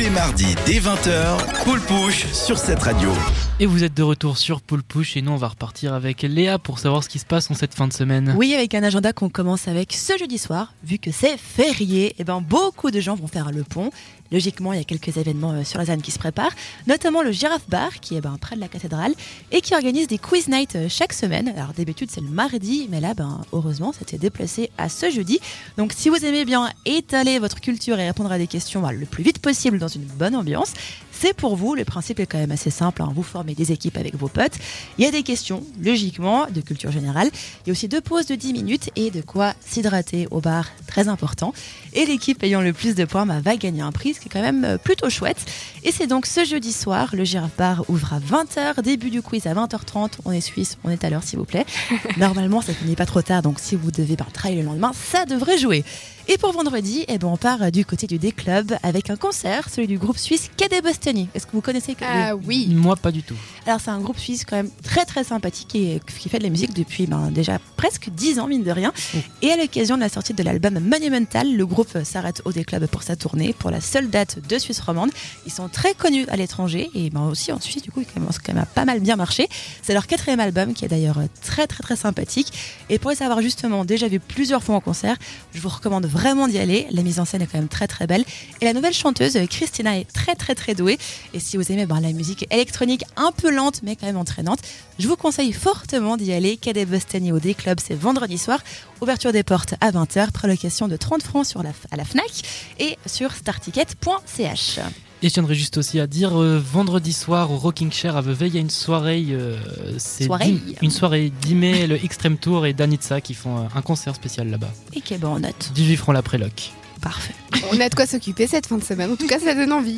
les mardis dès 20h, Poule Pouche sur cette radio. Et vous êtes de retour sur Poule Pouche et nous on va repartir avec Léa pour savoir ce qui se passe en cette fin de semaine. Oui, avec un agenda qu'on commence avec ce jeudi soir, vu que c'est férié, et ben beaucoup de gens vont faire le pont. Logiquement, il y a quelques événements euh, sur la zone qui se préparent, notamment le Giraffe Bar qui est ben, près de la cathédrale et qui organise des quiz nights euh, chaque semaine. Alors d'habitude c'est le mardi, mais là, ben, heureusement, c'était déplacé à ce jeudi. Donc si vous aimez bien étaler votre culture et répondre à des questions ben, le plus vite possible dans une bonne ambiance, c'est pour vous. Le principe est quand même assez simple. hein. Vous formez des équipes avec vos potes. Il y a des questions, logiquement, de culture générale. Il y a aussi deux pauses de 10 minutes et de quoi s'hydrater au bar, très important. Et l'équipe ayant le plus de points bah, va gagner un prix, ce qui est quand même euh, plutôt chouette. Et c'est donc ce jeudi soir, le Giraffe Bar ouvre à 20h, début du quiz à 20h30. On est suisse, on est à l'heure s'il vous plaît. Normalement, ça finit pas trop tard, donc si vous devez bah, travailler le lendemain, ça devrait jouer. Et pour vendredi, eh ben, on part du côté du D-Club avec un concert, celui du groupe suisse Cadet Bostoni. Est-ce que vous connaissez Ah oui. Moi pas du tout. alors c'est un groupe suisse quand même très très sympathique et qui fait de la musique depuis ben, déjà presque 10 ans mine de rien. Et à l'occasion de la sortie de l'album Monumental, le groupe s'arrête au D-Club pour sa tournée, pour la seule date de Suisse romande. Ils sont très connus à l'étranger et ben, aussi en Suisse du coup ils commencent quand même à pas mal bien marcher. C'est leur quatrième album qui est d'ailleurs très très très sympathique. Et pour les savoir justement déjà vu plusieurs fois en concert, je vous recommande vraiment d'y aller. La mise en scène est quand même très très belle. Et la nouvelle chanteuse Christina est très très très douée. Et si vous aimez ben, la musique électronique un peu lente mais quand même entraînante, je vous conseille fortement d'y aller. Cadet Bostani au D-Club, c'est vendredi soir. Ouverture des portes à 20h, prélocation de 30 francs sur la, à la FNAC et sur starticket.ch. Et je tiendrais juste aussi à dire, euh, vendredi soir au Rocking Chair à Vevey, il y a une soirée, euh, c'est Soirée. une soirée 10 mai, le Extreme Tour et Danitza qui font euh, un concert spécial là-bas. Et qui est bon en note. 18 francs la préloc. Parfait. On a de quoi s'occuper cette fin de semaine. En tout cas, ça donne envie.